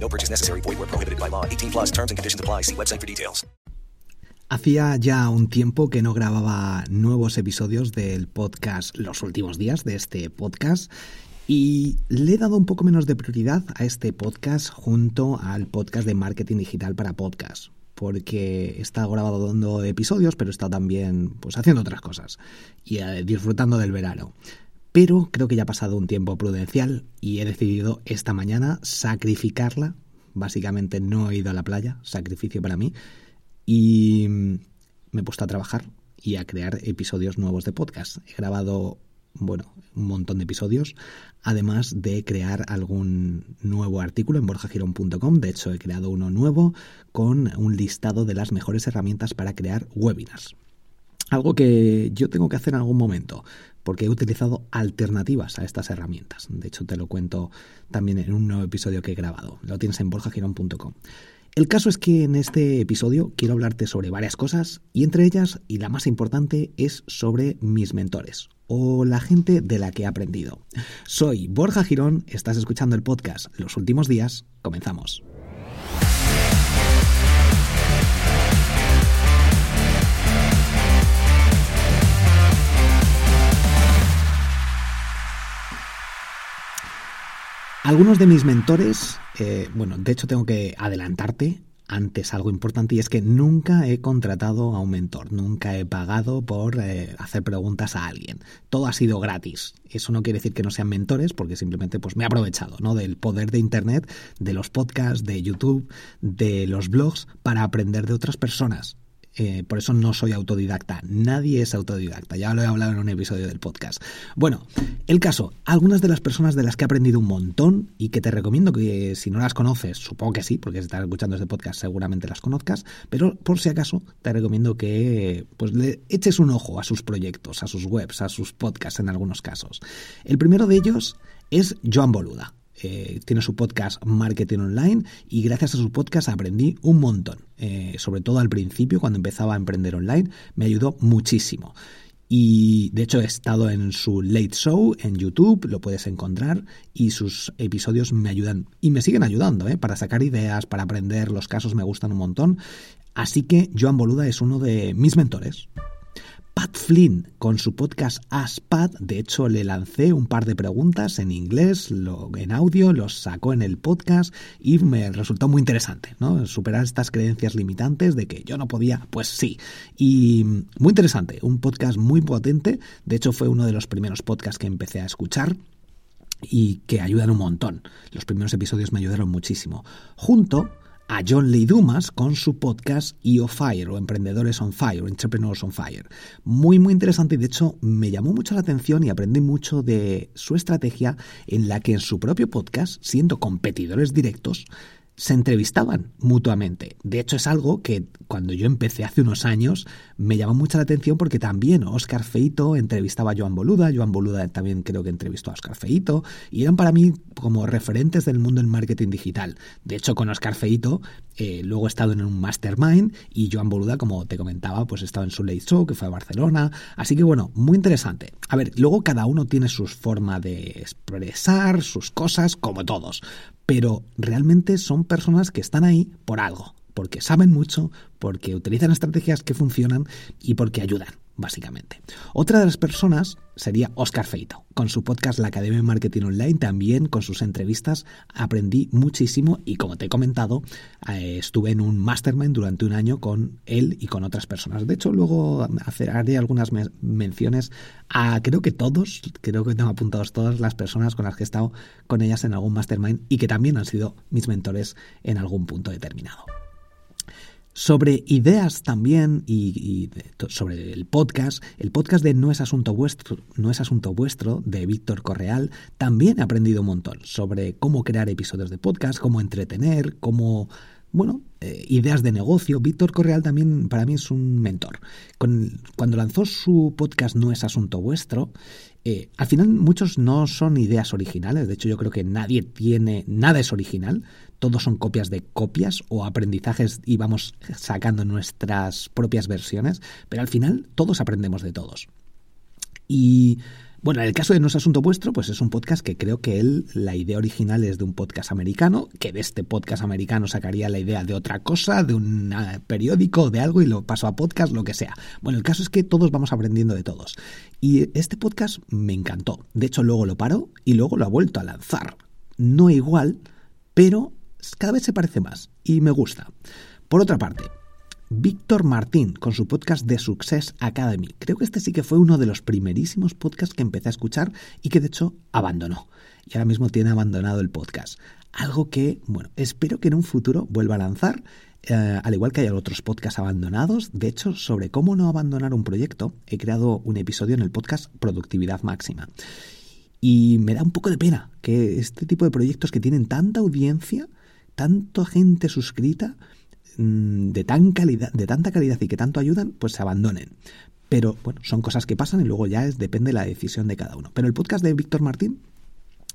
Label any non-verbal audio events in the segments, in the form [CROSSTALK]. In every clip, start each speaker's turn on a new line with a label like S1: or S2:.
S1: No purchase necessary. Void prohibited by law. 18 plus terms and conditions apply. See website for details.
S2: Hacía ya un tiempo que no grababa nuevos episodios del podcast los últimos días de este podcast y le he dado un poco menos de prioridad a este podcast junto al podcast de marketing digital para podcast porque he estado grabando episodios pero he estado también pues haciendo otras cosas y eh, disfrutando del verano. Pero creo que ya ha pasado un tiempo prudencial y he decidido esta mañana sacrificarla. Básicamente no he ido a la playa, sacrificio para mí. Y me he puesto a trabajar y a crear episodios nuevos de podcast. He grabado, bueno, un montón de episodios, además de crear algún nuevo artículo en borjagirón.com. De hecho, he creado uno nuevo con un listado de las mejores herramientas para crear webinars. Algo que yo tengo que hacer en algún momento, porque he utilizado alternativas a estas herramientas. De hecho, te lo cuento también en un nuevo episodio que he grabado. Lo tienes en borjagirón.com. El caso es que en este episodio quiero hablarte sobre varias cosas y entre ellas, y la más importante, es sobre mis mentores o la gente de la que he aprendido. Soy Borja Girón, estás escuchando el podcast Los Últimos Días, comenzamos. Algunos de mis mentores, eh, bueno, de hecho tengo que adelantarte antes algo importante y es que nunca he contratado a un mentor, nunca he pagado por eh, hacer preguntas a alguien. Todo ha sido gratis. Eso no quiere decir que no sean mentores, porque simplemente pues me he aprovechado ¿no? del poder de internet, de los podcasts, de YouTube, de los blogs para aprender de otras personas. Eh, por eso no soy autodidacta. Nadie es autodidacta. Ya lo he hablado en un episodio del podcast. Bueno, el caso, algunas de las personas de las que he aprendido un montón y que te recomiendo que si no las conoces, supongo que sí, porque si estás escuchando este podcast seguramente las conozcas, pero por si acaso te recomiendo que pues le eches un ojo a sus proyectos, a sus webs, a sus podcasts en algunos casos. El primero de ellos es Joan Boluda. Eh, tiene su podcast Marketing Online y gracias a su podcast aprendí un montón. Eh, sobre todo al principio, cuando empezaba a emprender online, me ayudó muchísimo. Y de hecho he estado en su Late Show en YouTube, lo puedes encontrar, y sus episodios me ayudan y me siguen ayudando ¿eh? para sacar ideas, para aprender, los casos me gustan un montón. Así que Joan Boluda es uno de mis mentores. Pat Flynn con su podcast Ask Pat. De hecho, le lancé un par de preguntas en inglés, lo, en audio, los sacó en el podcast y me resultó muy interesante, ¿no? Superar estas creencias limitantes de que yo no podía, pues sí. Y muy interesante, un podcast muy potente. De hecho, fue uno de los primeros podcasts que empecé a escuchar y que ayudan un montón. Los primeros episodios me ayudaron muchísimo. Junto a John Lee Dumas con su podcast EO Fire o Emprendedores on Fire, Entrepreneurs on Fire. Muy, muy interesante y de hecho me llamó mucho la atención y aprendí mucho de su estrategia en la que en su propio podcast, siendo competidores directos, se entrevistaban mutuamente. De hecho, es algo que cuando yo empecé hace unos años me llamó mucha la atención porque también Oscar Feito entrevistaba a Joan Boluda, Joan Boluda también creo que entrevistó a Oscar Feito, y eran para mí como referentes del mundo del marketing digital. De hecho, con Oscar Feito eh, luego he estado en un mastermind y Joan Boluda, como te comentaba, pues he estado en su late show, que fue a Barcelona. Así que bueno, muy interesante. A ver, luego cada uno tiene su forma de expresar sus cosas, como todos pero realmente son personas que están ahí por algo, porque saben mucho, porque utilizan estrategias que funcionan y porque ayudan. Básicamente. Otra de las personas sería Oscar Feito. Con su podcast La Academia de Marketing Online, también con sus entrevistas, aprendí muchísimo y como te he comentado, eh, estuve en un mastermind durante un año con él y con otras personas. De hecho, luego haré algunas menciones a creo que todos, creo que tengo apuntados todas las personas con las que he estado con ellas en algún mastermind y que también han sido mis mentores en algún punto determinado sobre ideas también y, sobre el podcast. El podcast de No es asunto vuestro, no es asunto vuestro de Víctor Correal también he aprendido un montón sobre cómo crear episodios de podcast, cómo entretener, cómo bueno, eh, ideas de negocio. Víctor Correal también para mí es un mentor. cuando lanzó su podcast No es asunto vuestro, eh, al final muchos no son ideas originales, de hecho yo creo que nadie tiene, nada es original, todos son copias de copias o aprendizajes y vamos sacando nuestras propias versiones, pero al final todos aprendemos de todos. Y bueno, en el caso de No es Asunto Vuestro, pues es un podcast que creo que él, la idea original es de un podcast americano, que de este podcast americano sacaría la idea de otra cosa, de un ah, periódico, de algo, y lo pasó a podcast, lo que sea. Bueno, el caso es que todos vamos aprendiendo de todos. Y este podcast me encantó. De hecho, luego lo paró y luego lo ha vuelto a lanzar. No igual, pero cada vez se parece más y me gusta. Por otra parte, Víctor Martín con su podcast The Success Academy. Creo que este sí que fue uno de los primerísimos podcasts que empecé a escuchar y que de hecho abandonó. Y ahora mismo tiene abandonado el podcast. Algo que, bueno, espero que en un futuro vuelva a lanzar. Eh, al igual que hay otros podcasts abandonados, de hecho, sobre cómo no abandonar un proyecto, he creado un episodio en el podcast Productividad Máxima. Y me da un poco de pena que este tipo de proyectos que tienen tanta audiencia, tanta gente suscrita, Mm, de, tan calidad, de tanta calidad y que tanto ayudan, pues se abandonen. Pero bueno, son cosas que pasan y luego ya es, depende de la decisión de cada uno. Pero el podcast de Víctor Martín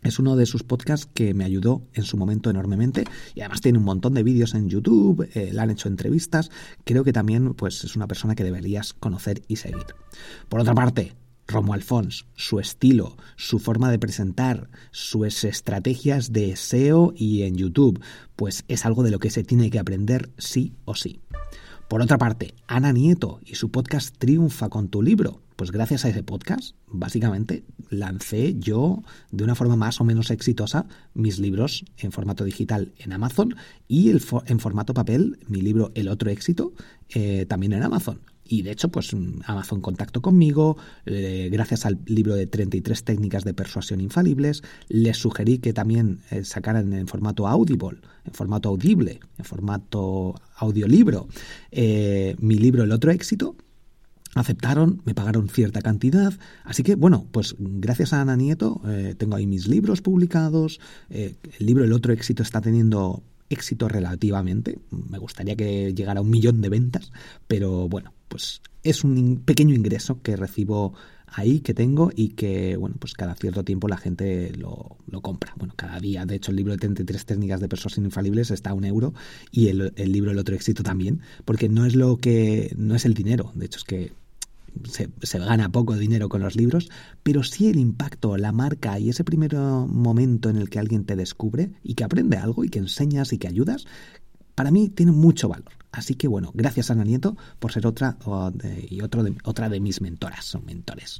S2: es uno de sus podcasts que me ayudó en su momento enormemente y además tiene un montón de vídeos en YouTube, eh, le han hecho entrevistas, creo que también pues es una persona que deberías conocer y seguir. Por otra parte, Romo Alfons, su estilo, su forma de presentar, sus estrategias de SEO y en YouTube, pues es algo de lo que se tiene que aprender sí o sí. Por otra parte, Ana Nieto y su podcast Triunfa con tu libro. Pues gracias a ese podcast, básicamente, lancé yo de una forma más o menos exitosa mis libros en formato digital en Amazon y el en formato papel mi libro El otro éxito eh, también en Amazon. Y de hecho, pues Amazon contactó conmigo, eh, gracias al libro de 33 técnicas de persuasión infalibles, les sugerí que también eh, sacaran en formato audible, en formato audible, en formato audiolibro, eh, mi libro El otro éxito. Aceptaron, me pagaron cierta cantidad. Así que, bueno, pues gracias a Ana Nieto tengo ahí mis libros publicados. el libro El otro éxito está teniendo éxito relativamente. Me gustaría que llegara a un millón de ventas, pero bueno, pues es un pequeño ingreso que recibo ahí, que tengo y que, bueno, pues cada cierto tiempo la gente lo, compra. Bueno, cada día, de hecho, el libro de 33 técnicas de personas infalibles está a un euro y el, el libro El otro éxito también, porque no es lo que, no es el dinero, de hecho es que se, gana poco dinero con los libros, pero sí el impacto, la marca y ese primer momento en el que alguien te descubre y que aprende algo y que enseñas y que ayudas, para mí tiene mucho valor. Así que bueno, gracias Ana Nieto por ser otra y otro de, otra de mis mentoras, son mentores.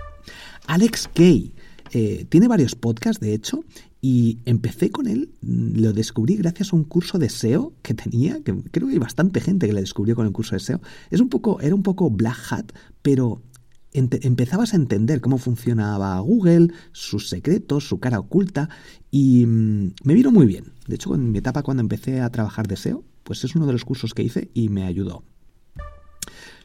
S2: Alex Kay eh, tiene varios podcasts, de hecho, y empecé con él, lo descubrí gracias a un curso de SEO que tenía, que creo que hay bastante gente que le descubrió con el curso de SEO. Es un poco, era un poco black hat, pero empezabas a entender cómo funcionaba Google, sus secretos, su cara oculta, y mm, me vino muy bien. De hecho, en mi etapa cuando empecé a trabajar de SEO, pues es uno de los cursos que hice y me ayudó.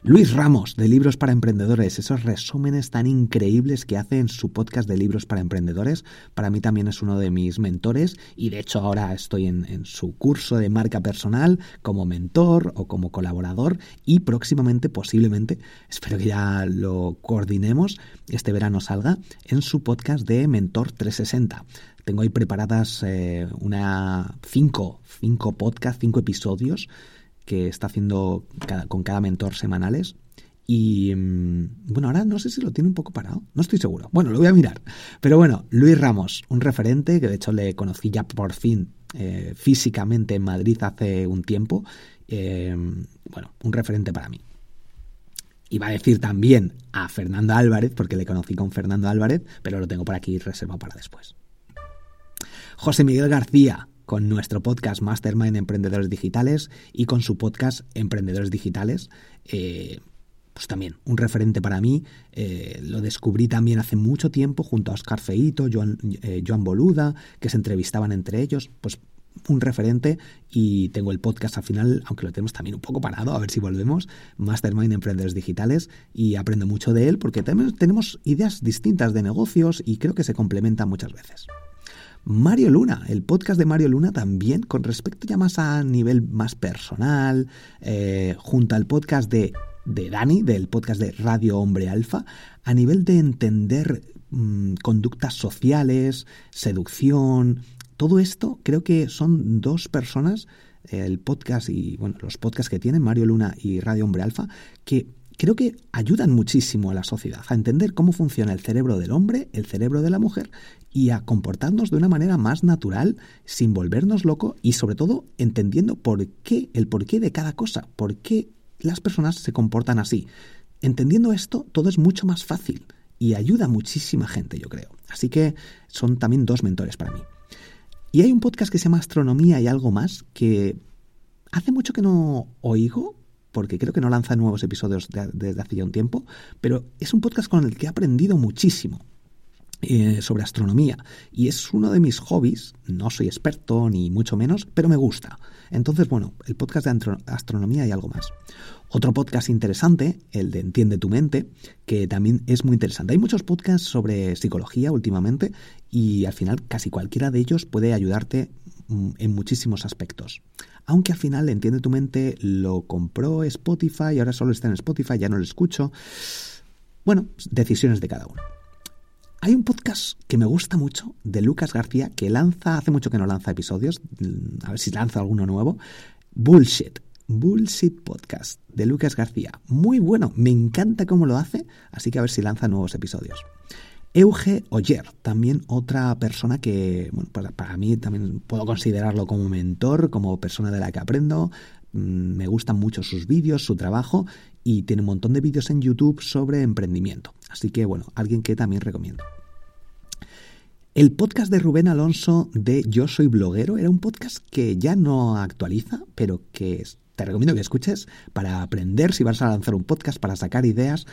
S2: Luis Ramos, de Libros para Emprendedores, esos resúmenes tan increíbles que hace en su podcast de Libros para Emprendedores, para mí también es uno de mis mentores y de hecho ahora estoy en, su curso de marca personal como mentor o como colaborador y próximamente, posiblemente, espero que ya lo coordinemos, este verano salga, en su podcast de Mentor 360. Tengo ahí preparadas eh, una cinco, cinco podcasts, cinco episodios que está haciendo con cada mentor semanales. Y mm, bueno, ahora no sé si lo tiene un poco parado, no estoy seguro. Bueno, lo voy a mirar. Pero bueno, Luis Ramos, un referente que de hecho le conocí ya por fin eh, físicamente en Madrid hace un tiempo. Eh, bueno, un referente para mí. Iba a decir también a Fernando Álvarez, porque le conocí con Fernando Álvarez, pero lo tengo por aquí reservado para después. José Miguel García, con nuestro podcast Mastermind Emprendedores Digitales y con su podcast Emprendedores Digitales. Eh, pues también un referente para mí. Eh, lo descubrí también hace mucho tiempo junto a Oscar Feito, Joan, eh, Joan Boluda, que se entrevistaban entre ellos. Pues un referente y tengo el podcast al final, aunque lo tenemos también un poco parado, a ver si volvemos, Mastermind Emprendedores Digitales y aprendo mucho de él porque también tenemos ideas distintas de negocios y creo que se complementan muchas veces. Mario Luna, el podcast de Mario Luna también, con respecto ya más a nivel más personal, eh, junto al podcast de, de, Dani, del podcast de Radio Hombre Alfa, a nivel de entender mm, conductas sociales, seducción, todo esto creo que son dos personas, el podcast y bueno, los podcasts que tienen Mario Luna y Radio Hombre Alfa, que creo que ayudan muchísimo a la sociedad a entender cómo funciona el cerebro del hombre, el cerebro de la mujer y a comportarnos de una manera más natural, sin volvernos locos y sobre todo entendiendo por qué, el porqué de cada cosa, por qué las personas se comportan así. Entendiendo esto, todo es mucho más fácil y ayuda a muchísima gente, yo creo. Así que son también dos mentores para mí. Y hay un podcast que se llama Astronomía y algo más que hace mucho que no oigo, porque creo que no lanza nuevos episodios desde hace ya un tiempo, pero es un podcast con el que he aprendido muchísimo. Eh, sobre astronomía y es uno de mis hobbies, no soy experto ni mucho menos, pero me gusta. Entonces, bueno, el podcast de astronomía y algo más. Otro podcast interesante, el de Entiende tu mente, que también es muy interesante. Hay muchos podcasts sobre psicología últimamente y al final casi cualquiera de ellos puede ayudarte en muchísimos aspectos. Aunque al final Entiende tu mente lo compró Spotify ahora solo está en Spotify, ya no lo escucho. Bueno, decisiones de cada uno. Hay un podcast que me gusta mucho de Lucas García que lanza, hace mucho que no lanza episodios, mm, a ver si lanza alguno nuevo. Bullshit. Bullshit Podcast de Lucas García. Muy bueno, me encanta cómo lo hace, así que a ver si lanza nuevos episodios. Euge Oyer, también otra persona que, bueno, para, para mí también puedo considerarlo como mentor, como persona de la que aprendo. Mm, me gustan mucho sus vídeos, su trabajo y tiene un montón de vídeos en YouTube sobre emprendimiento. Así que bueno, alguien que también recomiendo. El podcast de Rubén Alonso de Yo Soy Bloguero era un podcast que ya no actualiza, pero que te recomiendo que escuches para aprender si vas a lanzar un podcast, para sacar ideas,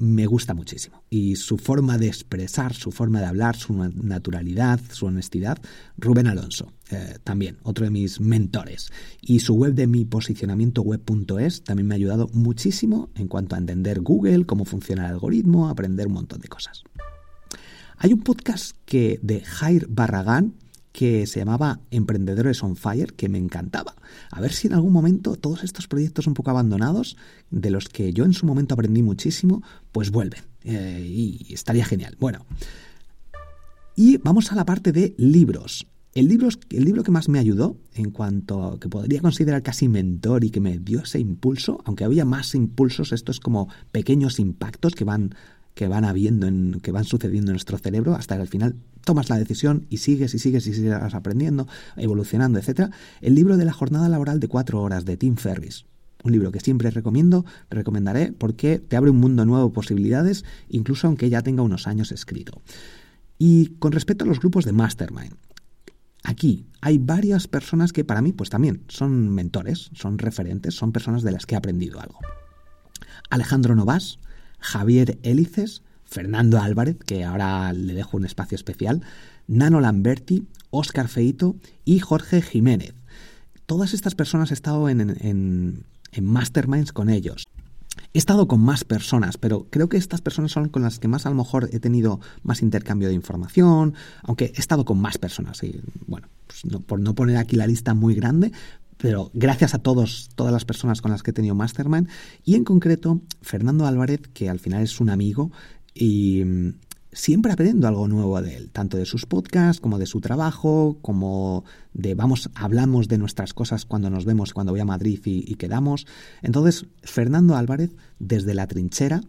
S2: me gusta muchísimo. Y su forma de expresar, su forma de hablar, su naturalidad, su honestidad, Rubén Alonso, eh, también otro de mis mentores. Y su web de mi posicionamiento web.es también me ha ayudado muchísimo en cuanto a entender Google, cómo funciona el algoritmo, aprender un montón de cosas. Hay un podcast que de Jair Barragán, que se llamaba Emprendedores on Fire, que me encantaba. A ver si en algún momento todos estos proyectos un poco abandonados, de los que yo en su momento aprendí muchísimo, pues vuelven. Eh, y estaría genial. Bueno, y vamos a la parte de libros. El libro, el libro que más me ayudó, en cuanto a que podría considerar casi mentor y que me dio ese impulso, aunque había más impulsos, esto es como pequeños impactos que van que van habiendo, en, que van sucediendo en nuestro cerebro, hasta que al final tomas la decisión y sigues y sigues y sigues aprendiendo, evolucionando, etc. El libro de la jornada laboral de cuatro horas de Tim Ferris. Un libro que siempre recomiendo, recomendaré porque te abre un mundo nuevo de posibilidades, incluso aunque ya tenga unos años escrito. Y con respecto a los grupos de Mastermind, aquí hay varias personas que para mí pues también son mentores, son referentes, son personas de las que he aprendido algo. Alejandro Novas, Javier Hélices, Fernando Álvarez, que ahora le dejo un espacio especial, Nano Lamberti, Óscar Feito y Jorge Jiménez. Todas estas personas he estado en, en, en masterminds con ellos. He estado con más personas, pero creo que estas personas son con las que más a lo mejor he tenido más intercambio de información, aunque he estado con más personas. Y bueno, pues por no poner aquí la lista muy grande, pero gracias a todos, todas las personas con las que he tenido Mastermind y en concreto Fernando Álvarez, que al final es un amigo y mm, siempre aprendo algo nuevo de él, tanto de sus podcasts como de su trabajo, como de vamos, hablamos de nuestras cosas cuando nos vemos, cuando voy a Madrid y, y quedamos. Entonces, Fernando Álvarez, desde la trinchera,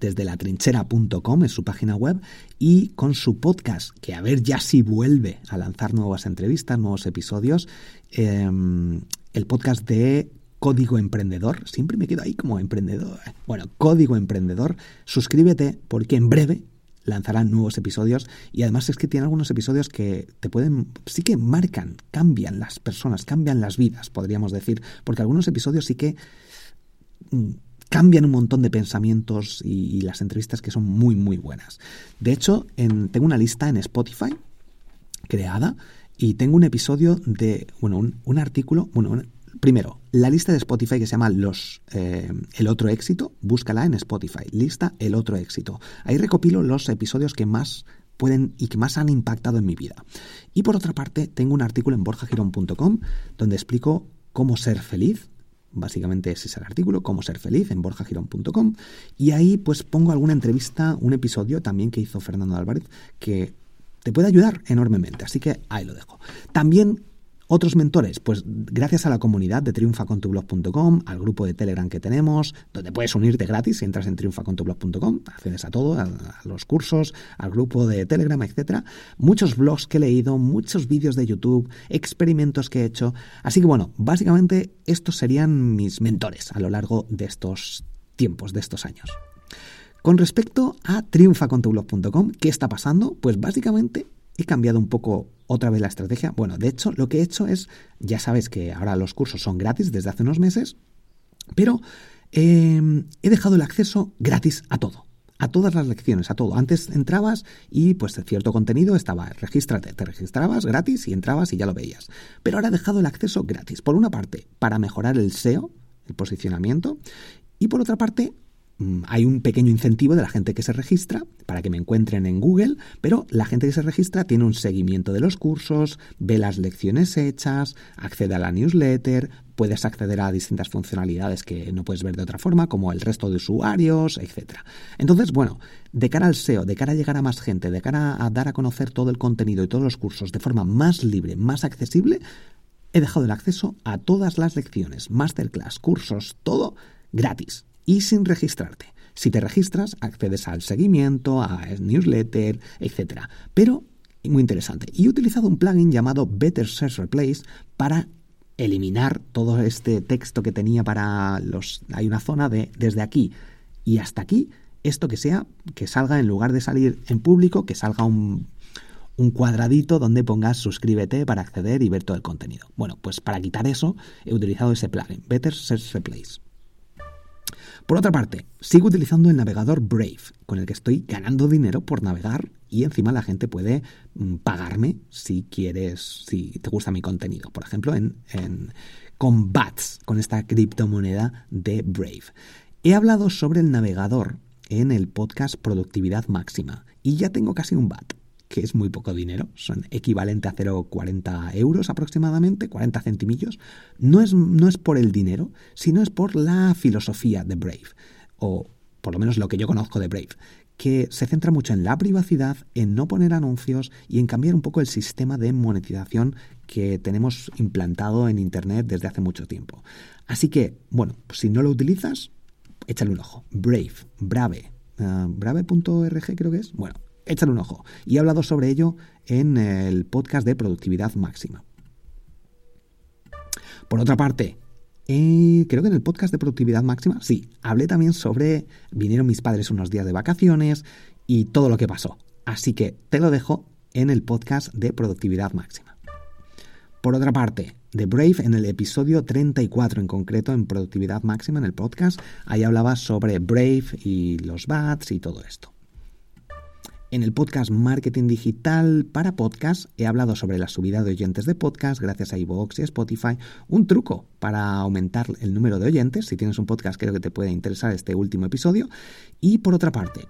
S2: desde latrinchera.com, es su página web, y con su podcast, que a ver ya si vuelve a lanzar nuevas entrevistas, nuevos episodios, em, el podcast de Código Emprendedor. Siempre me quedo ahí como emprendedor. Bueno, Código Emprendedor. Suscríbete porque en breve lanzarán nuevos episodios y además es que tiene algunos episodios que te pueden, sí que marcan, cambian las personas, cambian las vidas, podríamos decir, porque algunos episodios sí que mm, cambian un montón de pensamientos y, las entrevistas que son muy, muy buenas. De hecho, tengo una lista en Spotify creada y tengo un episodio de, bueno, un, artículo, bueno, primero, la lista de Spotify que se llama los eh, El Otro Éxito, búscala en Spotify, lista El Otro Éxito. Ahí recopilo los episodios que más pueden y que más han impactado en mi vida. Y por otra parte, tengo un artículo en borjagirón.com donde explico cómo ser feliz. Básicamente ese es el artículo, cómo ser feliz en borjagirón.com. Y ahí pues pongo alguna entrevista, un episodio también que hizo Fernando Álvarez, que te puede ayudar enormemente. Así que ahí lo dejo. También otros mentores, pues gracias a la comunidad de triunfacontublog.com, al grupo de Telegram que tenemos, donde puedes unirte gratis si entras en triunfacontublog.com, accedes a todo, a, los cursos, al grupo de Telegram, etcétera. Muchos blogs que he leído, muchos vídeos de YouTube, experimentos que he hecho. Así que bueno, básicamente estos serían mis mentores a lo largo de estos tiempos, de estos años. Con respecto a triunfacontublog.com, ¿qué está pasando? Pues básicamente he cambiado un poco otra vez la estrategia. Bueno, de hecho, lo que he hecho es, ya sabes que ahora los cursos son gratis desde hace unos meses, pero em, he dejado el acceso gratis a todo. A todas las lecciones, a todo. Antes entrabas y pues cierto contenido estaba, regístrate, te registrabas gratis y entrabas y ya lo veías. Pero ahora he dejado el acceso gratis. Por una parte, para mejorar el SEO, el posicionamiento, y por otra parte, hay un pequeño incentivo de la gente que se registra para que me encuentren en Google, pero la gente que se registra tiene un seguimiento de los cursos, ve las lecciones hechas, accede a la newsletter, puedes acceder a distintas funcionalidades que no puedes ver de otra forma, como el resto de usuarios, etc. Entonces, bueno, de cara al SEO, de cara a llegar a más gente, de cara a dar a conocer todo el contenido y todos los cursos de forma más libre, más accesible, he dejado el acceso a todas las lecciones, masterclass, cursos, todo gratis y sin registrarte. Si te registras, accedes al seguimiento, a newsletter, etc. Pero, muy interesante, y he utilizado un plugin llamado Better Search Replace para eliminar todo este texto que tenía para los... Hay una zona de desde aquí y hasta aquí, esto que sea, que salga en lugar de salir en público, que salga un, un cuadradito donde pongas suscríbete para acceder y ver todo el contenido. Bueno, pues para quitar eso he utilizado ese plugin, Better Search Replace. Por otra parte, sigo utilizando el navegador Brave, con el que estoy ganando dinero por navegar y encima la gente puede mm, pagarme si quieres, si te gusta mi contenido. Por ejemplo, en, en con BATS, con esta criptomoneda de Brave. He hablado sobre el navegador en el podcast Productividad Máxima y ya tengo casi un BAT que es muy poco dinero, son equivalente a 0,40 euros aproximadamente, 40 centimillos, no es, no es por el dinero, sino es por la filosofía de Brave, o por lo menos lo que yo conozco de Brave, que se centra mucho en la privacidad, en no poner anuncios y en cambiar un poco el sistema de monetización que tenemos implantado en Internet desde hace mucho tiempo. Así que, bueno, si no lo utilizas, échale un ojo. Brave, Brave, uh, brave.org creo que es. Bueno, échale un ojo. Y he hablado sobre ello en el podcast de productividad máxima. Por otra parte, eh, creo que en el podcast de productividad máxima, sí, hablé también sobre, vinieron mis padres unos días de vacaciones y todo lo que pasó. Así que te lo dejo en el podcast de productividad máxima. Por otra parte, de Brave en el episodio 34 en concreto en productividad máxima en el podcast, ahí hablaba sobre Brave y los bats y todo esto. En el podcast Marketing Digital para Podcast he hablado sobre la subida de oyentes de podcast gracias a iVoox y Spotify, un truco para aumentar el número de oyentes. Si tienes un podcast creo que te puede interesar este último episodio. Y por otra parte,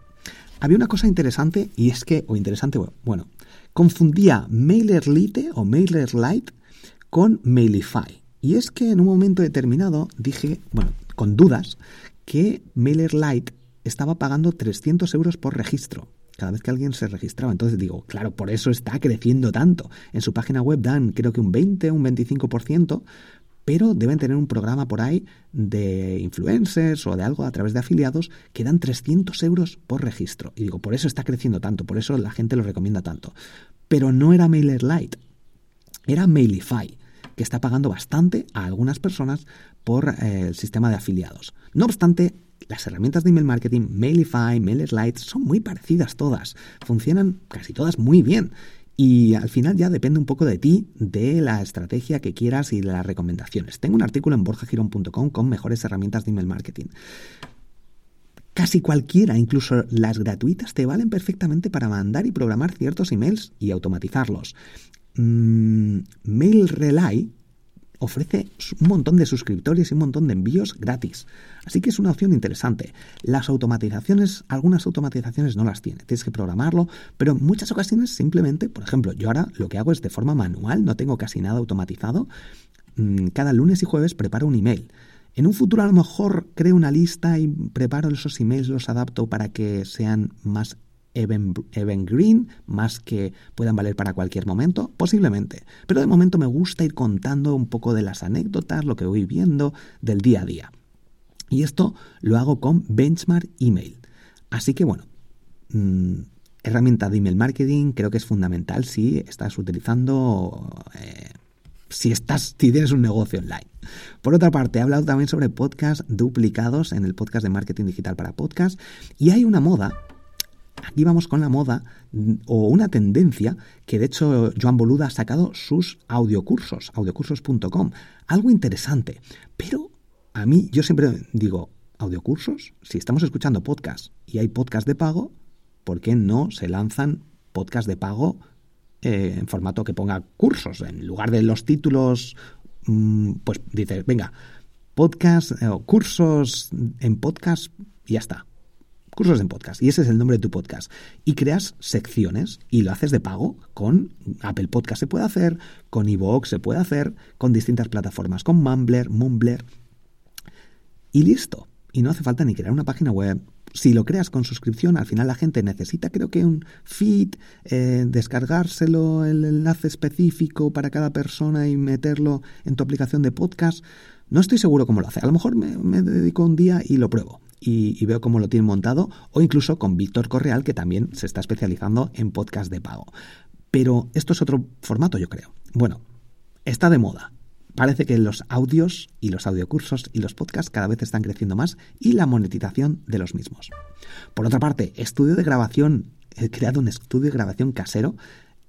S2: había una cosa interesante y es que, o interesante, bueno, confundía MailerLite o MailerLite con Mailify. Y es que en un momento determinado dije, bueno, con dudas, que MailerLite estaba pagando 300 euros por registro cada vez que alguien se registraba. Entonces digo, claro, por eso está creciendo tanto. En su página web dan creo que un 20, un 25%, pero deben tener un programa por ahí de influencers o de algo a través de afiliados que dan 300 euros por registro. Y digo, por eso está creciendo tanto, por eso la gente lo recomienda tanto. Pero no era MailerLite, era Mailify. que está pagando bastante a algunas personas por eh, el sistema de afiliados. No obstante, las herramientas de email marketing, Mailify, MailerLite, son muy parecidas todas. Funcionan casi todas muy bien. Y al final ya depende un poco de ti, de la estrategia que quieras y de las recomendaciones. Tengo un artículo en borjagirón.com con mejores herramientas de email marketing. Casi cualquiera, incluso las gratuitas, te valen perfectamente para mandar y programar ciertos emails y automatizarlos. Mm, MailRelay ofrece un montón de suscriptores y un montón de envíos gratis. Así que es una opción interesante. Las automatizaciones, algunas automatizaciones no las tiene, tienes que programarlo, pero en muchas ocasiones simplemente, por ejemplo, yo ahora lo que hago es de forma manual, no tengo casi nada automatizado. Mm, cada lunes y jueves preparo un email. En un futuro a lo mejor creo una lista y preparo esos emails, los adapto para que sean más event, green, más que puedan valer para cualquier momento, posiblemente. Pero de momento me gusta ir contando un poco de las anécdotas, lo que voy viendo del día a día. Y esto lo hago con Benchmark Email. Así que bueno, mm, herramienta de email marketing creo que es fundamental si estás utilizando, eh, si estás, si tienes un negocio online. Por otra parte, he hablado también sobre podcasts duplicados en el podcast de marketing digital para podcast y hay una moda Aquí vamos con la moda mm, o una tendencia que de hecho Joan Boluda ha sacado sus audiocursos, audiocursos.com. Algo interesante. Pero a mí, yo siempre digo, audiocursos, si estamos escuchando podcast y hay podcast de pago, ¿por qué no se lanzan podcast de pago eh, en formato que ponga cursos? En lugar de los títulos, mm, pues dices, venga, podcast, eh, cursos en podcast y ya está cursos en podcast. Y ese es el nombre de tu podcast. Y creas secciones y lo haces de pago con Apple Podcast se puede hacer, con Evox se puede hacer, con distintas plataformas, con Mumbler, Mumbler. Y listo. Y no hace falta ni crear una página web. Si lo creas con suscripción, al final la gente necesita, creo que un feed, eh, descargárselo, el enlace específico para cada persona y meterlo en tu aplicación de podcast. No estoy seguro cómo lo hace. A lo mejor me, me dedico un día y lo pruebo y, veo cómo lo tienen montado, o incluso con Víctor Correal, que también se está especializando en podcast de pago. Pero esto es otro formato, yo creo. Bueno, está de moda. Parece que los audios y los audiocursos y los podcasts cada vez están creciendo más y la monetización de los mismos. Por otra parte, estudio de grabación, he creado un estudio de grabación casero,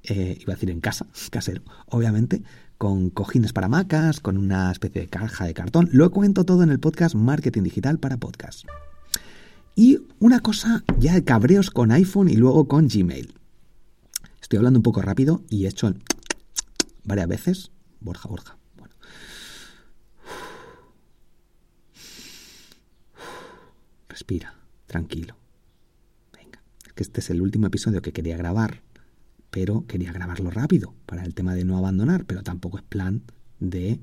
S2: eh, iba a decir en casa, [LAUGHS] casero, obviamente, con cojines para macas, con una especie de caja de cartón. Lo cuento todo en el podcast Marketing Digital para Podcast. Y una cosa ya de cabreos con iPhone y luego con Gmail. Estoy hablando un poco rápido y he hecho varias veces. Borja, Borja. Bueno. Respira, tranquilo. Venga, es que este es el último episodio que quería grabar pero quería grabarlo rápido para el tema de no abandonar, pero tampoco es plan de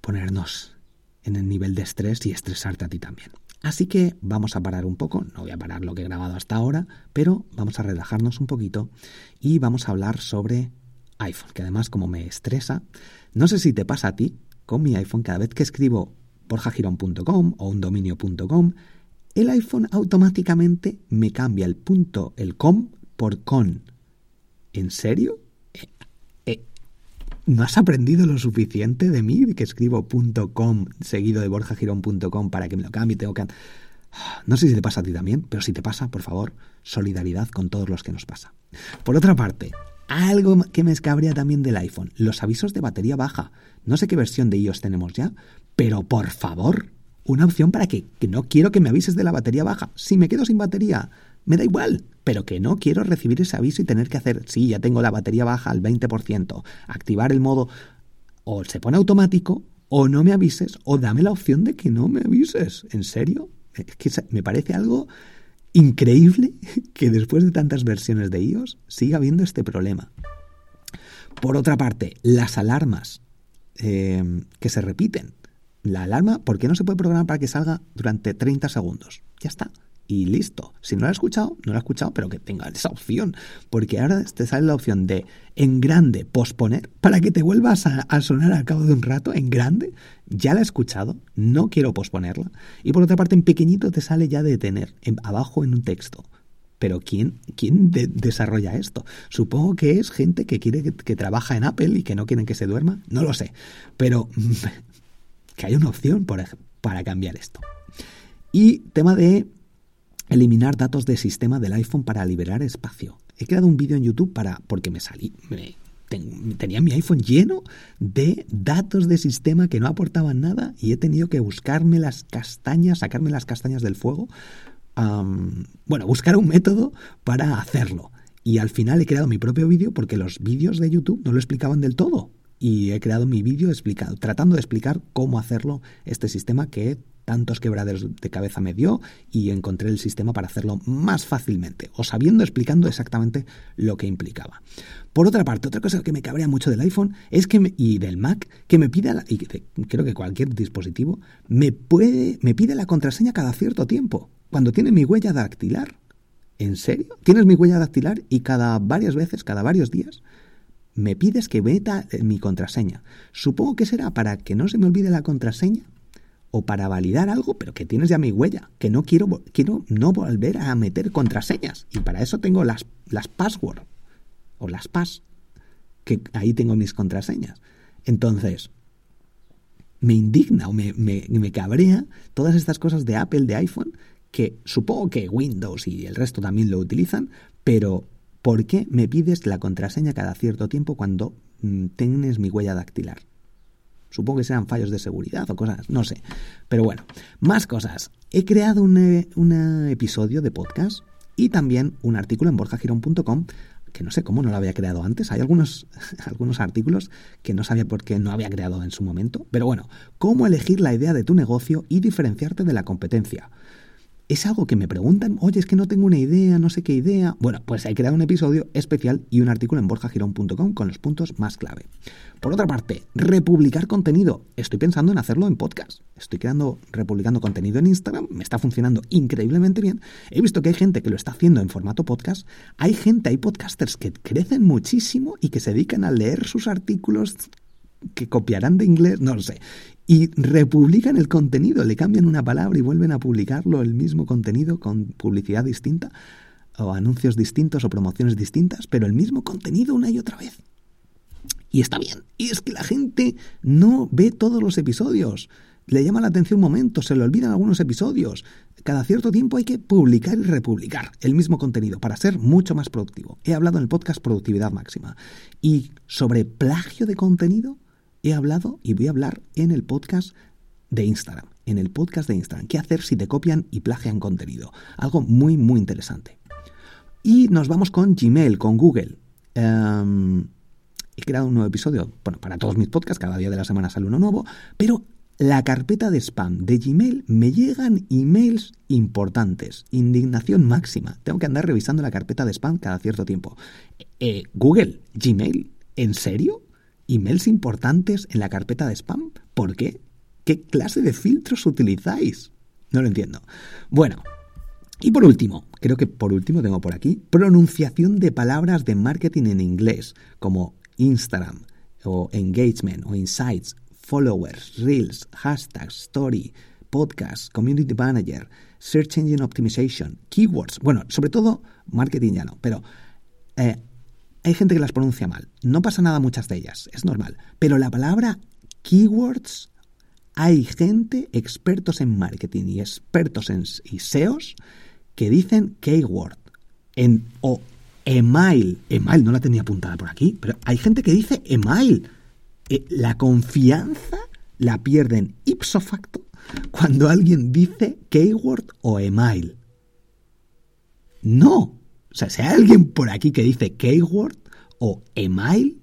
S2: ponernos en el nivel de estrés y estresarte a ti también. Así que vamos a parar un poco, no voy a parar lo que he grabado hasta ahora, pero vamos a relajarnos un poquito y vamos a hablar sobre iPhone, que además como me estresa, no sé si te pasa a ti con mi iPhone, cada vez que escribo porjagirón.com o un dominio.com, el iPhone automáticamente me cambia el punto, el com, por con. ¿En serio? Eh, eh, ¿No has aprendido lo suficiente de mí que escribo .com seguido de borjagirón.com para que me lo cambie? Tengo que... No sé si te pasa a ti también, pero si te pasa, por favor, solidaridad con todos los que nos pasa. Por otra parte, algo que me escabrea también del iPhone, los avisos de batería baja. No sé qué versión de iOS tenemos ya, pero por favor, una opción para que no quiero que me avises de la batería baja. Si me quedo sin batería, me da igual, pero que no quiero recibir ese aviso y tener que hacer, sí, ya tengo la batería baja al 20%, activar el modo o se pone automático o no me avises o dame la opción de que no me avises. ¿En serio? Es que me parece algo increíble [LAUGHS] que después de tantas versiones de iOS siga habiendo este problema. Por otra parte, las alarmas eh, que se repiten. La alarma, ¿por qué no se puede programar para que salga durante 30 segundos? Ya está y listo. Si no lo has escuchado, no lo has escuchado, pero que tenga esa opción. Porque ahora te sale la opción de en grande posponer para que te vuelvas a, sonar al cabo de un rato en grande. Ya la he escuchado, no quiero posponerla. Y por otra parte, en pequeñito te sale ya detener, en, abajo en un texto. pero ¿quién, quién desarrolla esto? Supongo que es gente que quiere que, trabaja en Apple y que no quieren que se duerma. No lo sé. Pero [LAUGHS] que hay una opción para cambiar esto. Y tema de eliminar datos de sistema del iPhone para liberar espacio. He creado un vídeo en YouTube para porque me salí, me, tenía mi iPhone lleno de datos de sistema que no aportaban nada y he tenido que buscarme las castañas, sacarme las castañas del fuego. bueno, buscar un método para hacerlo. Y al final he creado mi propio vídeo porque los vídeos de YouTube no lo explicaban del todo. Y he creado mi vídeo tratando de explicar cómo hacerlo este sistema que tantos quebraderos de cabeza me dio y encontré el sistema para hacerlo más fácilmente, o sabiendo, explicando exactamente lo que implicaba. Por otra parte, otra cosa que me cabrea mucho del iPhone es que y del Mac, que me pida, la, y creo que cualquier dispositivo, me, puede, me pide la contraseña cada cierto tiempo, cuando tiene mi huella dactilar. ¿En serio? ¿Tienes mi huella dactilar y cada varias veces, cada varios días, me pides que meta mi contraseña? Supongo que será para que no se me olvide la contraseña o para validar algo, pero que tienes ya mi huella, que no quiero, quiero no volver a meter contraseñas. Y para eso tengo las, las password o las pass, que ahí tengo mis contraseñas. Entonces, me indigna o me, me, me cabrea todas estas cosas de Apple, de iPhone, que supongo que Windows y el resto también lo utilizan, pero ¿por qué me pides la contraseña cada cierto tiempo cuando mm, tienes mi huella dactilar? Supongo que sean fallos de seguridad o cosas, no sé. Pero bueno, más cosas. He creado un, eh, un episodio de podcast y también un artículo en borjagirón.com que no sé cómo no lo había creado antes. Hay algunos, [LAUGHS] algunos artículos que no sabía por qué no había creado en su momento. Pero bueno, cómo elegir la idea de tu negocio y diferenciarte de la competencia es algo que me preguntan, oye, es que no tengo una idea, no sé qué idea. Bueno, pues he creado un episodio especial y un artículo en borjagirón.com con los puntos más clave. Por otra parte, republicar contenido. Estoy pensando en hacerlo en podcast. Estoy creando, republicando contenido en Instagram, me está funcionando increíblemente bien. He visto que hay gente que lo está haciendo en formato podcast. Hay gente, hay podcasters que crecen muchísimo y que se dedican a leer sus artículos que copiarán de inglés, no lo sé y republican el contenido, le cambian una palabra y vuelven a publicarlo el mismo contenido con publicidad distinta o anuncios distintos o promociones distintas, pero el mismo contenido una y otra vez. Y está bien. Y es que la gente no ve todos los episodios. Le llama la atención un momento, se le olvidan algunos episodios. Cada cierto tiempo hay que publicar y republicar el mismo contenido para ser mucho más productivo. He hablado en el podcast Productividad Máxima. Y sobre plagio de contenido, he hablado y voy a hablar en el podcast de Instagram. En el podcast de Instagram. ¿Qué hacer si te copian y plagian contenido? Algo muy, muy interesante. Y nos vamos con Gmail, con Google. Em, he creado un nuevo episodio, bueno, para todos mis podcasts, cada día de la semana sale uno nuevo, pero la carpeta de spam de Gmail me llegan emails importantes, indignación máxima. Tengo que andar revisando la carpeta de spam cada cierto tiempo. Eh, Google, Gmail, ¿en serio? Emails importantes en la carpeta de spam. ¿Por qué? ¿Qué clase de filtros utilizáis? No lo entiendo. Bueno, y por último, creo que por último tengo por aquí, pronunciación de palabras de marketing en inglés, como Instagram, o engagement, o insights, followers, reels, hashtags, story, podcast, community manager, search engine optimization, keywords. Bueno, sobre todo marketing ya no, pero eh, hay gente que las pronuncia mal. No pasa nada muchas de ellas, es normal. Pero la palabra keywords, hay gente, expertos en marketing y expertos en SEOs, que dicen keyword. En, o email. Email, no la tenía apuntada por aquí, pero hay gente que dice email. Eh, la confianza la pierden ipso facto cuando alguien dice keyword o email. No, o sea, si hay alguien por aquí que dice keyword o email,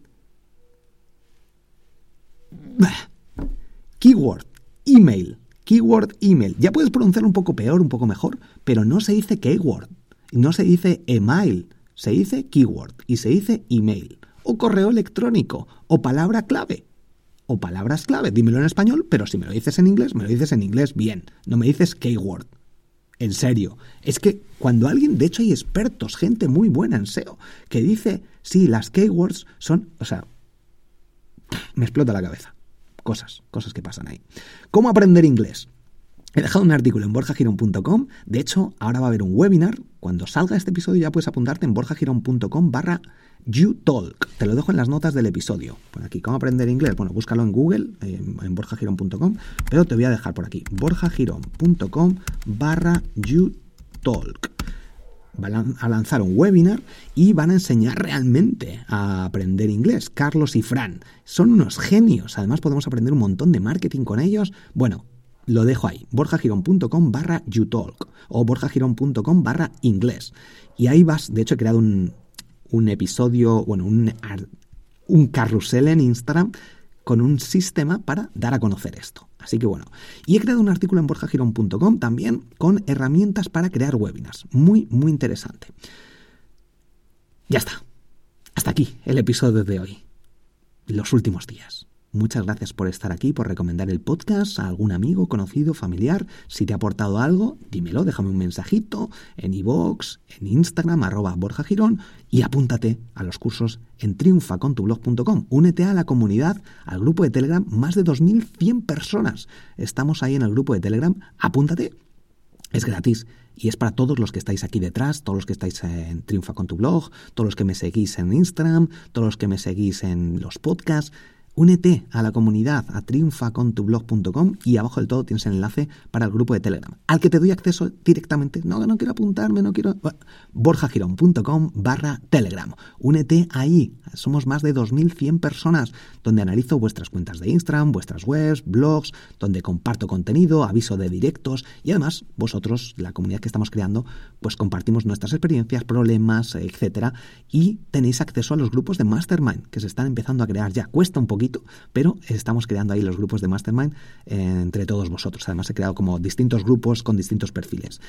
S2: keyword, email, keyword, email. Ya puedes pronunciarlo un poco peor, un poco mejor, pero no se dice keyword, no se dice email, se dice keyword y se dice email, o correo electrónico, o palabra clave, o palabras clave. Dímelo en español, pero si me lo dices en inglés, me lo dices en inglés bien, no me dices keyword. En serio, es que cuando alguien, de hecho hay expertos, gente muy buena en SEO, que dice, sí, las keywords son, o sea, me explota la cabeza. Cosas, cosas que pasan ahí. ¿Cómo aprender inglés? He dejado un artículo en borjagirón.com. De hecho, ahora va a haber un webinar. Cuando salga este episodio ya puedes apuntarte en borjagirón.com barra YouTalk. Te lo dejo en las notas del episodio. Por aquí, ¿cómo aprender inglés? Bueno, búscalo en Google, en, en borjagirón.com, pero te voy a dejar por aquí, borjagirón.com barra YouTalk. Van a lanzar un webinar y van a enseñar realmente a aprender inglés. Carlos y Fran son unos genios. Además podemos aprender un montón de marketing con ellos. Bueno, lo dejo ahí, borjagirón.com barra youtalk o borjagirón.com barra inglés. Y ahí vas, de hecho he creado un, un episodio, bueno, un, un carrusel en Instagram con un sistema para dar a conocer esto. Así que bueno, y he creado un artículo en borjagirón.com también con herramientas para crear webinars. Muy, muy interesante. Ya está. Hasta aquí el episodio de hoy. Los últimos días. Muchas gracias por estar aquí, por recomendar el podcast a algún amigo, conocido, familiar. Si te ha aportado algo, dímelo, déjame un mensajito en iVoox, en Instagram, arroba Borja Girón, y apúntate a los cursos en triunfacontublog.com. Únete a la comunidad, al grupo de Telegram, más de 2.100 personas. Estamos ahí en el grupo de Telegram, apúntate. Es gratis y es para todos los que estáis aquí detrás, todos los que estáis en Triunfa con tu blog, todos los que me seguís en Instagram, todos los que me seguís en los podcasts. Únete a la comunidad a triunfacontublog.com y abajo del todo tienes el enlace para el grupo de Telegram, al que te doy acceso directamente. No, no quiero apuntarme, no quiero... borjagirón.com barra Telegram. Únete ahí. Somos más de 2.100 personas donde analizo vuestras cuentas de Instagram, vuestras webs, blogs, donde comparto contenido, aviso de directos y además vosotros, la comunidad que estamos creando, pues compartimos nuestras experiencias, problemas, etcétera y tenéis acceso a los grupos de Mastermind que se están empezando a crear ya. Cuesta un poquito, pero estamos creando ahí los grupos de Mastermind eh, entre todos vosotros. Además he creado como distintos grupos con distintos perfiles.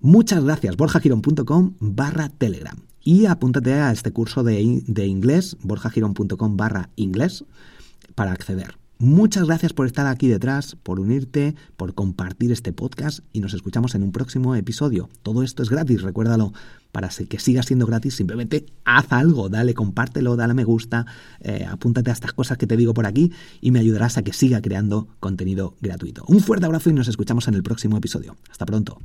S2: Muchas gracias, borjagirón.com barra Telegram. Y apúntate a este curso de, de inglés, borjagirón.com barra inglés, para acceder. Muchas gracias por estar aquí detrás, por unirte, por compartir este podcast y nos escuchamos en un próximo episodio. Todo esto es gratis, recuérdalo. Para que siga siendo gratis, simplemente haz algo, dale, compártelo, dale me gusta, eh, apúntate a estas cosas que te digo por aquí y me ayudarás a que siga creando contenido gratuito. Un fuerte abrazo y nos escuchamos en el próximo episodio. Hasta pronto.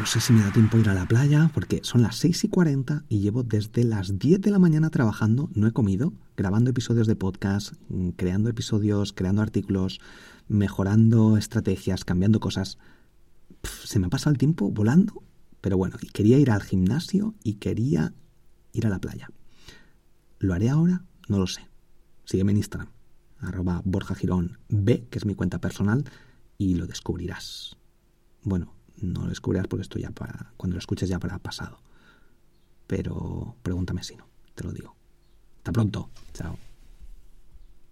S2: No sé si me da tiempo ir a la playa porque son las 6 y 40 y llevo desde las 10 de la mañana trabajando, no he comido, grabando episodios de podcast, creando episodios, creando artículos, mejorando estrategias, cambiando cosas. Se me ha pasado el tiempo volando, pero bueno, quería ir al gimnasio y quería ir a la playa. ¿Lo haré ahora? No lo sé. Sígueme en Instagram, arroba Borja Girón B, que es mi cuenta personal, y lo descubrirás. Bueno, no lo descubrirás porque esto ya para cuando lo escuches ya para pasado. Pero pregúntame si no, te lo digo. Hasta pronto. Chao.